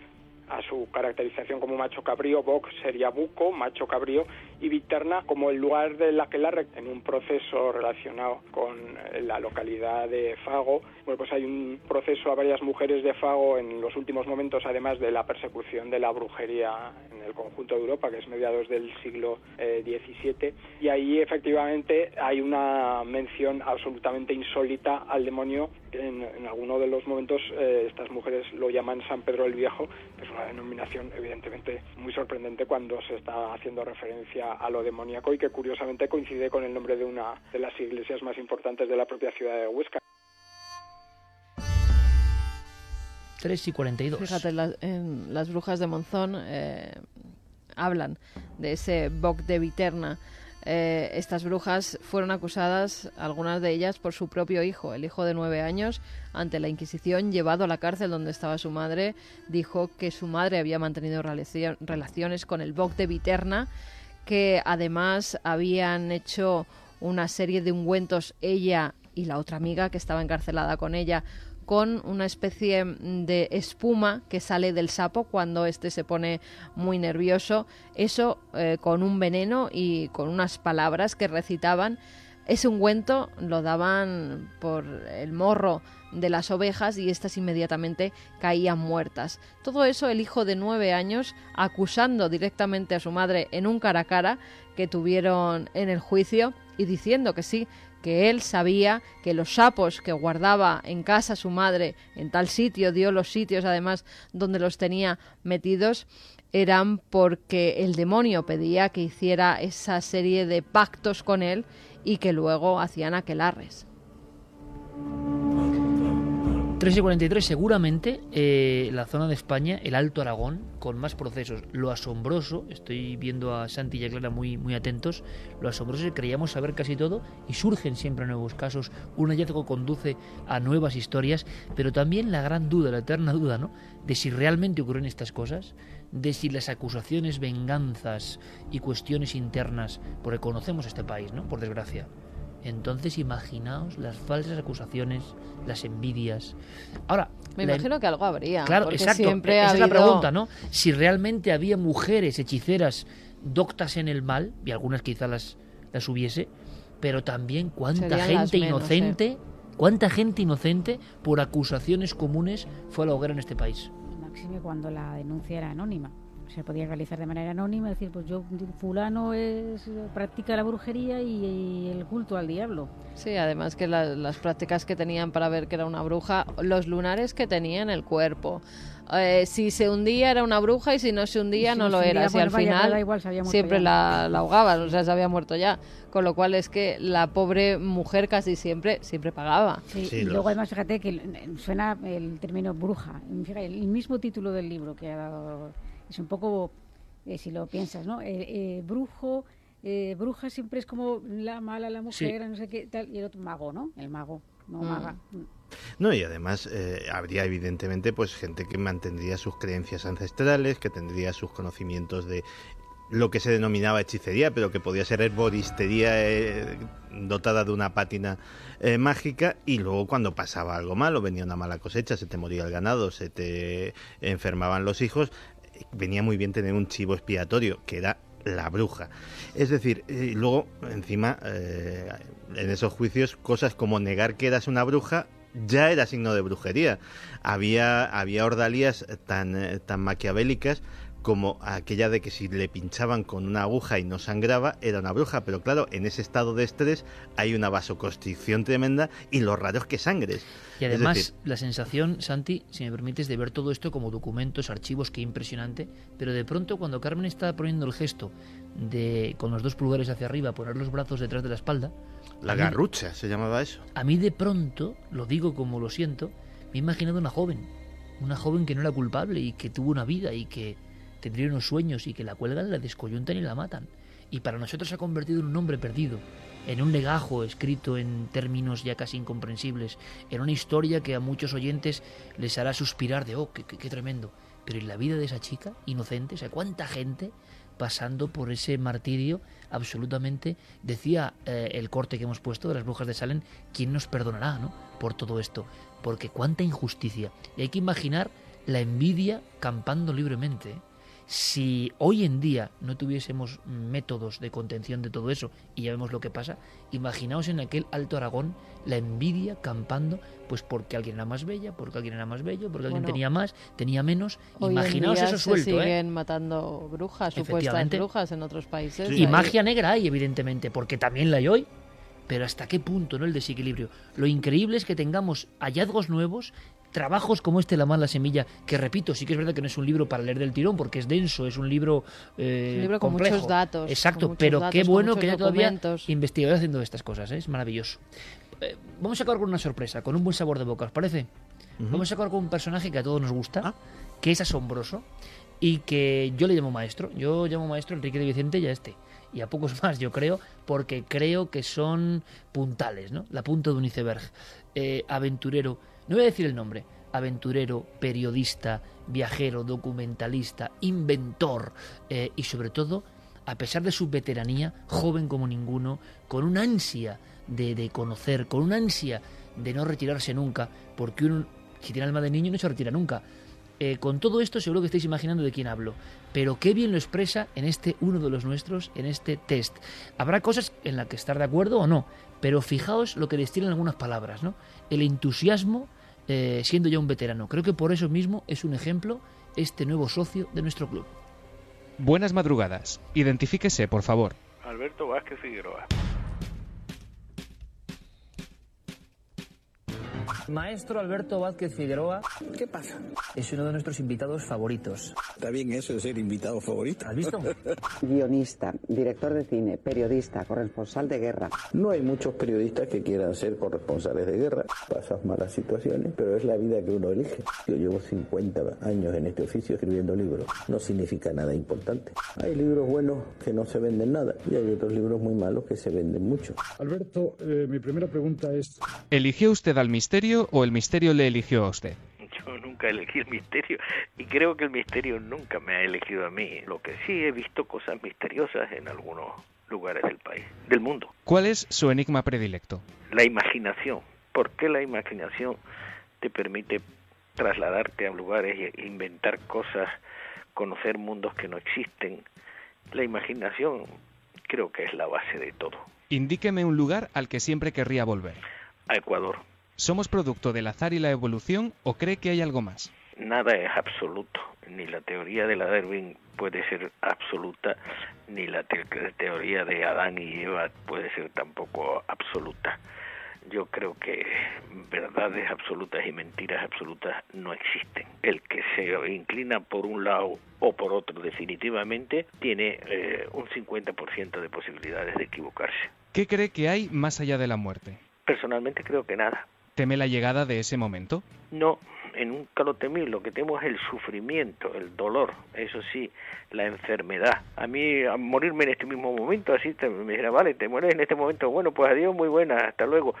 a su caracterización como macho cabrío, Bok sería buco, macho cabrío, y Viterna como el lugar del aquelarre en un proceso relacionado con la localidad de Fago. Bueno, pues hay un proceso a varias mujeres de Fago en los últimos momentos, además de la persecución de la brujería en el conjunto de Europa, que es mediados del siglo XVII, eh, y ahí efectivamente hay una mención absolutamente insólita al demonio. En, en alguno de los momentos eh, estas mujeres lo llaman San Pedro el Viejo, que es una denominación evidentemente muy sorprendente cuando se está haciendo referencia a lo demoníaco y que curiosamente coincide con el nombre de una de las iglesias más importantes de la propia ciudad de Huesca. 3 y 42. Fíjate, en las brujas de Monzón eh, hablan de ese Boc de Viterna. Eh, estas brujas fueron acusadas, algunas de ellas, por su propio hijo, el hijo de nueve años, ante la Inquisición, llevado a la cárcel donde estaba su madre, dijo que su madre había mantenido relaciones con el Boc de Viterna, que además habían hecho una serie de ungüentos ella y la otra amiga que estaba encarcelada con ella con una especie de espuma que sale del sapo cuando éste se pone muy nervioso. Eso eh, con un veneno y con unas palabras que recitaban. Ese ungüento lo daban por el morro de las ovejas y éstas inmediatamente caían muertas. Todo eso el hijo de nueve años acusando directamente a su madre en un cara a cara que tuvieron en el juicio y diciendo que sí, que él sabía que los sapos que guardaba en casa su madre, en tal sitio, dio los sitios además donde los tenía metidos, eran porque el demonio pedía que hiciera esa serie de pactos con él y que luego hacían aquelarres. 3 y 43, seguramente eh, la zona de España, el Alto Aragón, con más procesos. Lo asombroso, estoy viendo a Santi y a Clara muy, muy atentos, lo asombroso es que creíamos saber casi todo y surgen siempre nuevos casos. Un hallazgo conduce a nuevas historias, pero también la gran duda, la eterna duda, ¿no? De si realmente ocurren estas cosas, de si las acusaciones, venganzas y cuestiones internas, porque conocemos este país, ¿no? Por desgracia entonces imaginaos las falsas acusaciones, las envidias. Ahora, me imagino que algo habría. Claro, exacto. Siempre Esa es la pregunta, ¿no? Si realmente había mujeres hechiceras doctas en el mal, y algunas quizás las, las hubiese, pero también cuánta gente inocente, ¿eh? cuánta gente inocente por acusaciones comunes fue a la hoguera en este país. Máxime cuando la denuncia era anónima se podía realizar de manera anónima, decir, pues yo, fulano es, practica la brujería y, el culto al diablo. Sí, además que las prácticas que tenían para ver que era una bruja, los lunares que tenía en el cuerpo. Eh, si se hundía era una bruja y si no se hundía no, lo era. Si al final siempre la, ahogaban, o sea, se había muerto ya. Con lo cual es que la pobre mujer casi siempre siempre pagaba. Sí, y luego además fíjate que suena el término bruja. el mismo título del libro que ha dado es un poco, eh, si lo piensas, ¿no? Eh, eh, brujo, bruja siempre es como la mala, la mujer, no sé qué tal, y el otro mago, ¿no? El mago, no mm. maga. No, y además habría evidentemente pues gente que mantendría sus creencias ancestrales, que tendría sus conocimientos de lo que se denominaba hechicería, pero que podía ser herboristería dotada de una pátina mágica y luego cuando pasaba algo malo, venía una mala cosecha, se te moría el ganado, se te enfermaban los hijos, venía muy bien tener un chivo expiatorio, que era la bruja. Es decir, eh, luego, encima, eh, en esos juicios, cosas como negar que eras una bruja ya era signo de brujería. Había, había ordalías tan, eh, tan maquiavélicas como aquella de que si le pinchaban con una aguja y no sangraba, era una bruja. Pero claro, en ese estado de estrés hay una vasoconstricción tremenda y lo raro es que sangres. Y además, la sensación, Santi, si me permites, de ver todo esto como documentos, archivos, qué impresionante. Pero de pronto, cuando Carmen está poniendo el gesto de con los dos pulgares hacia arriba, poner los brazos detrás de la espalda. La garrucha se llamaba eso. A mí de pronto, lo digo como lo siento, me he imaginado una joven. Una joven que no era culpable y que tuvo una vida y que tendría unos sueños y que la cuelgan, la descoyuntan y la matan. Y para nosotros se ha convertido en un hombre perdido, en un legajo escrito en términos ya casi incomprensibles, en una historia que a muchos oyentes les hará suspirar de, oh, qué, qué, tremendo. Pero en la vida de esa chica, inocente, o sea, cuánta gente pasando por ese martirio absolutamente, decía eh, el corte que hemos puesto de las brujas de Salem, ¿quién nos perdonará ¿no? por todo esto? Porque cuánta injusticia. Y hay que imaginar la envidia campando libremente. ¿eh? Si hoy en día no tuviésemos métodos de contención de todo eso y ya vemos lo que pasa, imaginaos en aquel Alto Aragón la envidia campando, pues porque alguien era más bella, porque alguien era más bello, porque alguien Bueno, tenía más, tenía menos. Imaginaos eso se suelto, ¿eh? siguen matando brujas, supuestas brujas en otros países. Y magia negra hay, evidentemente, porque también la hay hoy. Pero hasta qué punto, ¿no? El desequilibrio. Lo increíble es que tengamos hallazgos nuevos, trabajos como este La mala semilla, que repito, sí que es verdad que no es un libro para leer del tirón, porque es denso, es un libro, eh, Es un libro con complejo. muchos datos, Exacto, muchos pero datos, qué bueno que haya todavía investigadores haciendo estas cosas, ¿eh? es maravilloso. Eh, vamos a acabar con una sorpresa, con un buen sabor de boca, ¿os parece? Vamos a acabar con un personaje que a todos nos gusta, que es asombroso y que yo le llamo maestro. Yo llamo maestro Enrique de Vicente y a este. Y a pocos más, yo creo, porque creo que son puntales, ¿no? La punta de un iceberg. Eh, aventurero, no voy a decir el nombre, aventurero, periodista, viajero, documentalista, inventor eh, y sobre todo, a pesar de su veteranía, joven como ninguno, con una ansia de, de conocer, con una ansia de no retirarse nunca, porque uno, si tiene alma de niño, no se retira nunca. Eh, con todo esto seguro que estáis imaginando de quién hablo, pero qué bien lo expresa en este uno de los nuestros, en este test. Habrá cosas en las que estar de acuerdo o no, pero fijaos lo que destilan algunas palabras, ¿no? El entusiasmo eh, siendo ya un veterano. Creo que por eso mismo es un ejemplo este nuevo socio de nuestro club. Buenas madrugadas. Identifíquese, por favor. Alberto Vázquez Figueroa. Maestro Alberto Vázquez Figueroa ¿Qué pasa? es uno de nuestros invitados favoritos. Está bien eso de ser invitado favorito. ¿Has visto? Guionista, director de cine, periodista, corresponsal de guerra. No hay muchos periodistas que quieran ser corresponsales de guerra. Pasas malas situaciones, pero es la vida que uno elige. Yo llevo 50 años en este oficio escribiendo libros. No significa nada importante. Hay libros buenos que no se venden nada y hay otros libros muy malos que se venden mucho. Alberto, eh, mi primera pregunta es... ¿Eligió usted al misterio o el misterio le eligió a usted? Yo nunca elegí el misterio y creo que el misterio nunca me ha elegido a mí. Lo que sí he visto cosas misteriosas en algunos lugares del país, del mundo. ¿Cuál es su enigma predilecto? La imaginación. ¿Por qué la imaginación te permite trasladarte a lugares e inventar cosas, conocer mundos que no existen? La imaginación creo que es la base de todo. Indíqueme un lugar al que siempre querría volver. A Ecuador. ¿Somos producto del azar y la evolución o cree que hay algo más? Nada es absoluto, ni la teoría de la Darwin puede ser absoluta, ni la te teoría de Adán y Eva puede ser tampoco absoluta. Yo creo que verdades absolutas y mentiras absolutas no existen. El que se inclina por un lado o por otro definitivamente tiene eh, un 50% de posibilidades de equivocarse. ¿Qué cree que hay más allá de la muerte? Personalmente creo que nada. ¿Teme la llegada de ese momento? No, en un lo temí, lo que temo es el sufrimiento, el dolor, eso sí, la enfermedad. A mí, a morirme en este mismo momento, así te, me dijera, vale, te mueres en este momento, bueno, pues adiós, muy buena, hasta luego.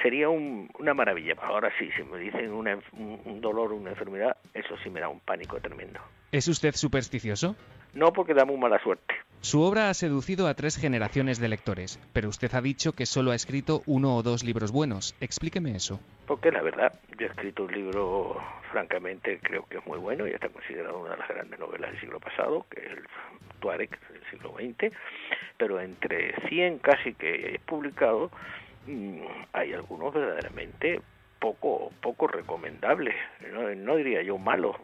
Sería un, una maravilla. Ahora sí, si me dicen una, un, un dolor, una enfermedad, eso sí me da un pánico tremendo. ¿Es usted supersticioso? No, porque da muy mala suerte. Su obra ha seducido a tres generaciones de lectores, pero usted ha dicho que solo ha escrito uno o dos libros buenos. Explíqueme eso. Porque la verdad, yo he escrito un libro, francamente, creo que es muy bueno y está considerado una de las grandes novelas del siglo pasado, que es el Tuareg del siglo XX, pero entre 100 casi que he publicado, mmm, hay algunos verdaderamente poco, poco recomendables, no, no diría yo malos,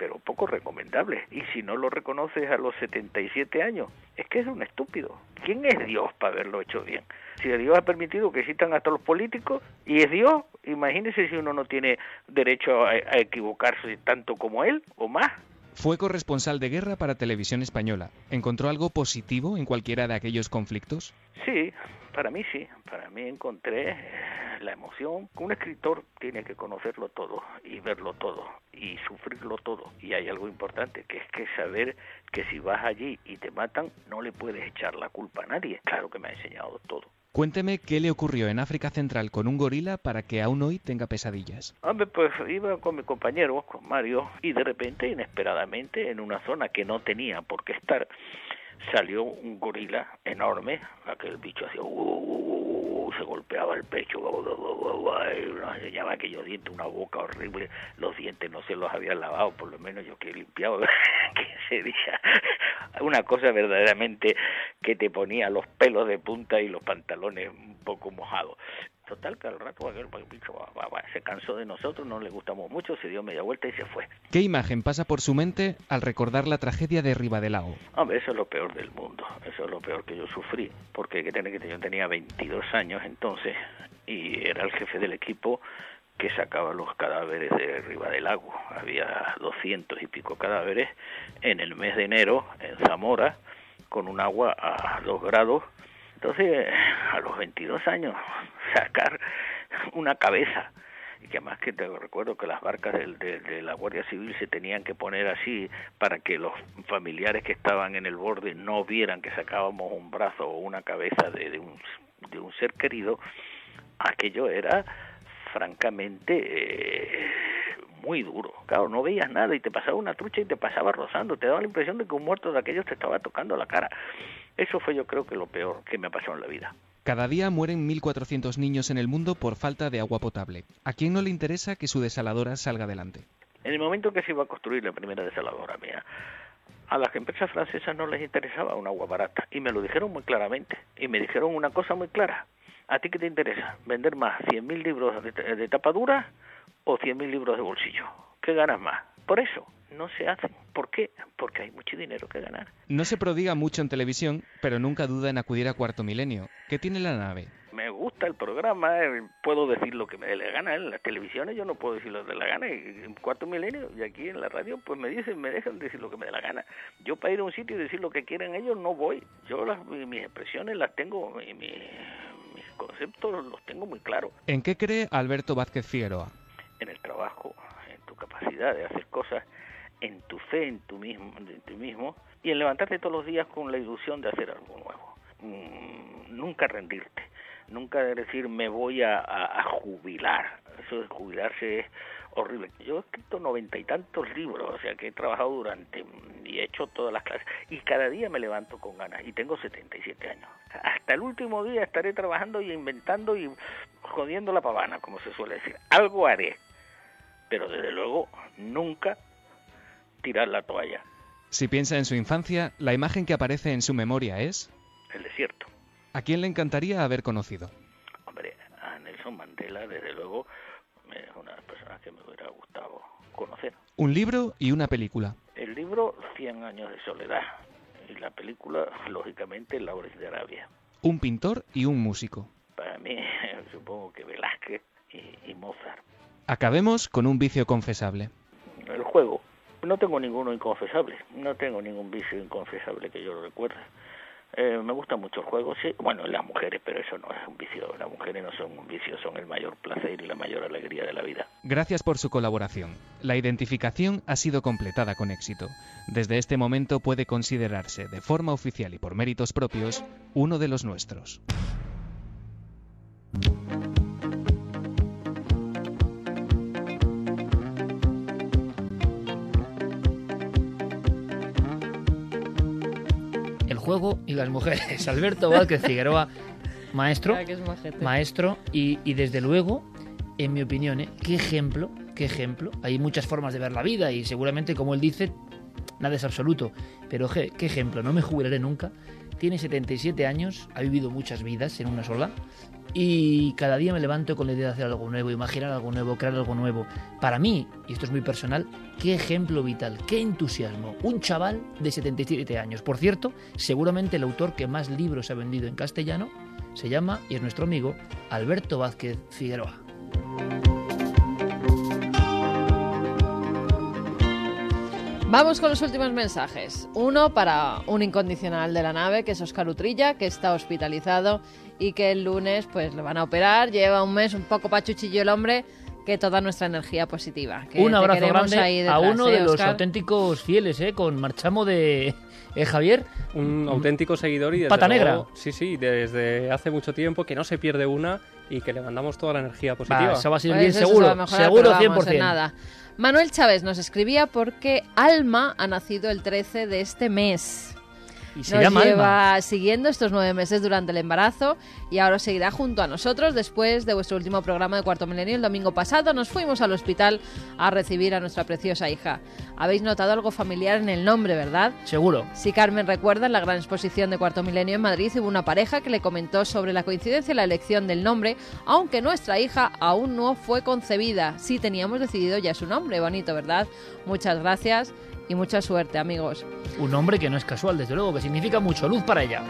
pero poco recomendable. Y si no lo reconoces a los 77 años, es que es un estúpido. ¿Quién es Dios para haberlo hecho bien? Si Dios ha permitido que existan hasta los políticos y es Dios, imagínese si uno no tiene derecho a, a equivocarse tanto como él o más. Fue corresponsal de guerra para Televisión Española. ¿Encontró algo positivo en cualquiera de aquellos conflictos? Sí, para mí sí. Para mí encontré la emoción. Un escritor tiene que conocerlo todo y verlo todo y sufrirlo todo. Y hay algo importante, que es que saber que si vas allí y te matan, no le puedes echar la culpa a nadie. Claro que me ha enseñado todo. Cuénteme qué le ocurrió en África Central con un gorila para que aún hoy tenga pesadillas. Hombre, pues iba con mi compañero, con Mario, y de repente, inesperadamente, en una zona que no tenía por qué estar, salió un gorila enorme, aquel bicho hacía uh, se golpeaba el pecho, y llama aquellos dientes, una boca horrible, los dientes no se los había lavado, por lo menos yo que he limpiado, que ese día, una cosa verdaderamente que te ponía los pelos de punta y los pantalones un poco mojados. Total, que al rato aquel bicho va, va, se cansó de nosotros, no le gustamos mucho, se dio media vuelta y se fue. ¿Qué imagen pasa por su mente al recordar la tragedia de Ribadelago? Hombre, eso es lo peor del mundo, eso es lo peor que yo sufrí, porque hay que tener que yo tenía 22 años entonces y era el jefe del equipo que sacaba los cadáveres de Ribadelago. Había 200 y pico cadáveres en el mes de enero en Zamora con un agua a 2 grados. Entonces, a los 22 años, sacar una cabeza y que además que te recuerdo que las barcas de, de, la Guardia Civil se tenían que poner así para que los familiares que estaban en el borde no vieran que sacábamos un brazo o una cabeza de, un, de un ser querido, aquello era francamente eh, muy duro. Claro, no veías nada y te pasaba una trucha y te pasaba rozando, te daba la impresión de que un muerto de aquellos te estaba tocando la cara. Eso fue yo creo que lo peor que me pasado en la vida. Cada día mueren 1.400 niños en el mundo por falta de agua potable. ¿A quién no le interesa que su desaladora salga adelante? En el momento que se iba a construir la primera desaladora mía, a las empresas francesas no les interesaba un agua barata y me lo dijeron muy claramente y me dijeron una cosa muy clara. ¿A ti qué te interesa? ¿Vender más 100.000 libros de, de tapa dura o 100.000 libros de bolsillo? ¿Qué ganas más? Por eso no se hacen. ¿Por qué? Porque hay mucho dinero que ganar. No se prodiga mucho en televisión, pero nunca duda en acudir a Cuarto Milenio. ¿Qué tiene la nave? Me gusta el programa, eh, puedo decir lo que me dé la gana. En las televisiones yo no puedo decir lo que me dé la gana. En Cuarto Milenio y aquí en la radio pues me dicen, me dejan decir lo que me dé la gana. Yo para ir a un sitio y decir lo que quieren ellos no voy. Yo las, mis expresiones las tengo, mi, mi, mis conceptos los tengo muy claros. ¿En qué cree Alberto Vázquez Figueroa? En el trabajo, tu capacidad de hacer cosas en tu fe en tu mismo, en ti mismo y en levantarte todos los días con la ilusión de hacer algo nuevo. Mm, nunca rendirte, nunca decir me voy a, jubilar. Eso de jubilarse es horrible. Yo he escrito noventa y tantos libros, o sea que he trabajado durante y he hecho todas las clases y cada día me levanto con ganas y tengo 77 años. Hasta el último día estaré trabajando y inventando y jodiendo la pavana, como se suele decir. Algo haré, pero desde luego nunca tirar la toalla. Si piensa en su infancia, la imagen que aparece en su memoria es... El desierto. ¿A quién le encantaría haber conocido? Hombre, a Nelson Mandela, desde luego, es una personas que me hubiera gustado conocer. Un libro y una película. El libro, Cien años de soledad. Y la película, lógicamente, Laurens de Arabia. Un pintor y un músico. Para mí, supongo que Velázquez y, y Mozart. Acabemos con un vicio confesable. El juego. No tengo ninguno inconfesable, no tengo ningún vicio inconfesable que yo lo recuerde. Eh, me gusta mucho el juego, sí, bueno, las mujeres, pero eso no es un vicio, las mujeres no son un vicio, son el mayor placer y la mayor alegría de la vida. Gracias por su colaboración. La identificación ha sido completada con éxito. Desde este momento puede considerarse, de forma oficial y por méritos propios, uno de los nuestros. Juego y las mujeres. Alberto Vázquez Figueroa, maestro, maestro y, y, desde luego, en mi opinión, ¿eh? qué ejemplo, qué ejemplo. Hay muchas formas de ver la vida y seguramente, como él dice, nada es absoluto. Pero qué, qué ejemplo, no me jubilaré nunca. Tiene 77 años, ha vivido muchas vidas en una sola y cada día me levanto con la idea de hacer algo nuevo, imaginar algo nuevo, crear algo nuevo. Para mí, y esto es muy personal, qué ejemplo vital, qué entusiasmo. Un chaval de 77 años. Por cierto, seguramente el autor que más libros ha vendido en castellano se llama, y es nuestro amigo, Alberto Vázquez Figueroa. Vamos con los últimos mensajes. Uno para un incondicional de la nave, que es Oscar Utrilla, que está hospitalizado y que el lunes pues le van a operar. Lleva un mes un poco pachuchillo el hombre, que toda nuestra energía positiva. Que un abrazo grande detrás, a uno ¿eh, de los auténticos fieles, ¿eh? con Marchamo de ¿Eh, Javier. Un auténtico seguidor y desde Pata luego, negra. Sí, sí, desde hace mucho tiempo que no se pierde una y que le mandamos toda la energía positiva. Va, eso va a ser bien seguro, seguro 100%. Nada. Manuel Chávez nos escribía porque Alma ha nacido el 13 de este mes. Y se Nos llama lleva Alma. siguiendo estos nueve meses durante el embarazo y ahora seguirá junto a nosotros después de vuestro último programa de Cuarto Milenio. El domingo pasado nos fuimos al hospital a recibir a nuestra preciosa hija. Habéis notado algo familiar en el nombre, ¿verdad? Seguro. Si Carmen recuerda, en la gran exposición de Cuarto Milenio en Madrid hubo una pareja que le comentó sobre la coincidencia en la elección del nombre, aunque nuestra hija aún no fue concebida. Sí teníamos decidido ya su nombre, bonito, ¿verdad? Muchas gracias y mucha suerte, amigos. Un nombre que no es casual, desde luego, que significa mucho luz para ella.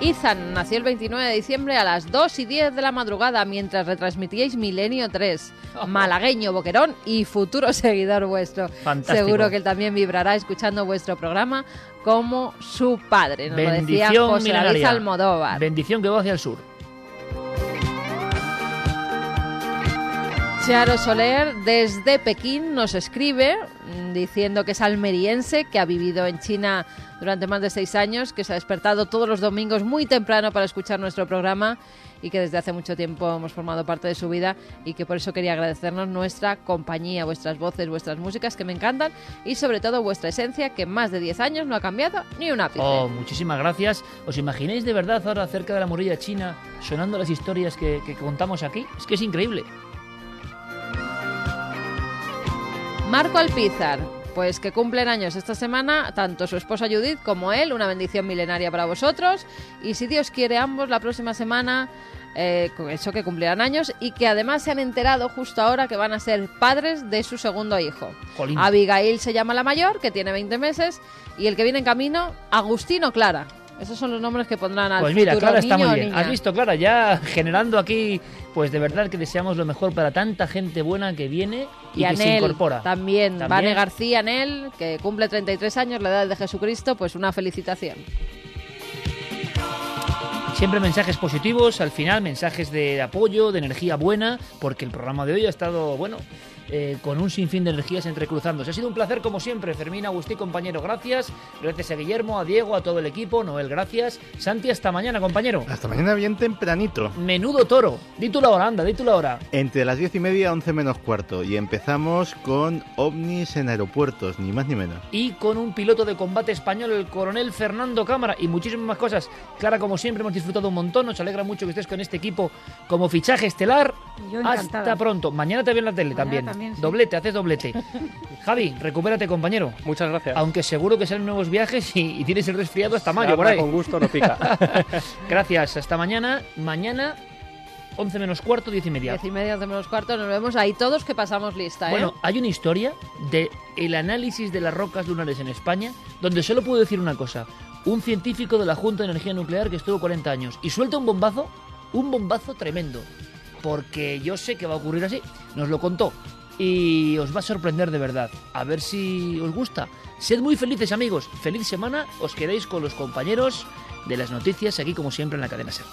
Ethan nació el 29 de diciembre a las 2 y 10 de la madrugada mientras retransmitíais Milenio 3. Malagueño, boquerón y futuro seguidor vuestro. Fantástico. Seguro que él también vibrará escuchando vuestro programa como su padre. Nos lo decía Bendición José. Almodóvar. Bendición que va hacia el sur. Charo Soler desde Pekín nos escribe mm, diciendo que es almeriense, que ha vivido en China durante más de seis años, que se ha despertado todos los domingos muy temprano para escuchar nuestro programa y que desde hace mucho tiempo hemos formado parte de su vida y que por eso quería agradecernos nuestra compañía, vuestras voces, vuestras músicas que me encantan y sobre todo vuestra esencia que en más de 10 años no ha cambiado ni un ápice. Oh, muchísimas gracias. ¿Os imagináis de verdad ahora cerca de la muralla china sonando las historias que, que contamos aquí? Es que es increíble. Marco Alpizar, pues que cumplen años esta semana, tanto su esposa Judith como él, una bendición milenaria para vosotros. Y si Dios quiere, ambos la próxima semana, eh, con eso que cumplirán años y que además se han enterado justo ahora que van a ser padres de su segundo hijo. Jolín. Abigail se llama la mayor, que tiene 20 meses, y el que viene en camino, Agustino Clara. Esos son los nombres que pondrán al Pues mira, futuro Clara está muy bien. Has visto, Clara, ya generando aquí, pues de verdad que deseamos lo mejor para tanta gente buena que viene y, Y que se Anel incorpora. también, También. Vane García Anel, que cumple 33 años, la edad de Jesucristo, pues una felicitación. Siempre mensajes positivos, al final mensajes de apoyo, de energía buena, porque el programa de hoy ha estado, bueno, eh, con un sinfín de energías entrecruzándose. Ha sido un placer como siempre, Fermín, Agustín, compañero, gracias. Gracias a Guillermo, a Diego, a todo el equipo, Noel, gracias. Santi, hasta mañana, compañero. Hasta mañana bien tempranito. Menudo toro. Di tú la hora, anda, di tú la hora. Entre las diez y media, once menos cuarto. Y empezamos con ovnis en aeropuertos, ni más ni menos. y con un piloto de combate español, el coronel Fernando Cámara, y muchísimas más cosas. Clara, como siempre, hemos disfrutado un montón. Nos alegra mucho que estés con este equipo como fichaje estelar. Yo. Hasta pronto. Mañana te veo en la tele también. también, sí. Doblete, haces doblete. Javi, recupérate, compañero. Muchas gracias. Aunque seguro que salen nuevos viajes y, y tienes el resfriado hasta mayo por ahí. con gusto, no pica. Gracias, hasta mañana. Mañana, 11 menos cuarto, 10 y media. Diez y media, once menos cuarto, nos vemos ahí todos que pasamos lista, ¿eh? Bueno, hay una historia de el análisis de las rocas lunares en España, donde solo puedo decir una cosa. Un científico de la Junta de Energía Nuclear que estuvo 40 años y suelta un bombazo, un bombazo tremendo. Porque yo sé que va a ocurrir así. Nos lo contó. Y os va a sorprender de verdad. A ver si os gusta. Sed muy felices amigos. Feliz semana. Os quedéis con los compañeros de las noticias aquí como siempre en la cadena SER.